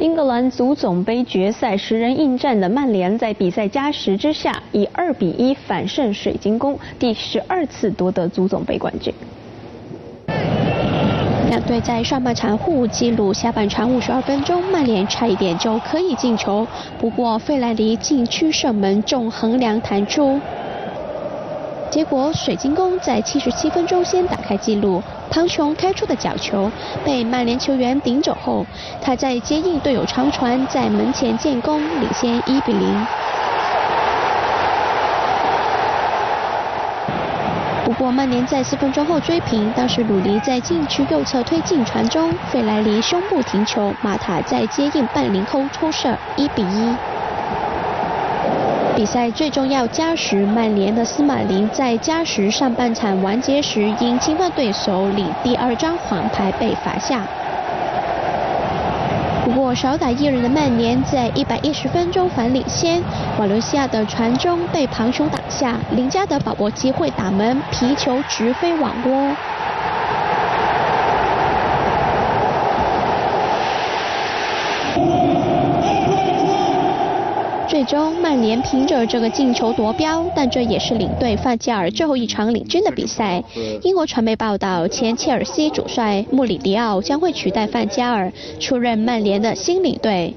英格兰足总杯决赛十人应战的曼联，在比赛加时之下，以二比一反胜水晶宫，第十二次夺得足总杯冠军。两队在上半场互记录，下半场五十二分钟，曼联差一点就可以进球，不过费莱尼禁区射门中横梁弹出。结果，水晶宫在七十七分钟先打开纪录，汤琼开出的角球被曼联球员顶走后，他在接应队友长传，在门前建功，领先一比零。不过曼联在四分钟后追平，当时鲁尼在禁区右侧推进传中，费莱尼胸部停球，马塔在接应半凌后抽射，一比一。比赛最重要加时，曼联的斯马林在加时上半场完结时因侵犯对手领第二张黄牌被罚下。不过少打一人的曼联在一百一十分钟反领先，瓦伦西亚的传中被庞雄挡下，林加德把握机会打门，皮球直飞网窝。最终，曼联凭着这个进球夺标，但这也是领队范加尔最后一场领军的比赛。英国传媒报道，前切尔西主帅穆里迪奥将会取代范加尔出任曼联的新领队。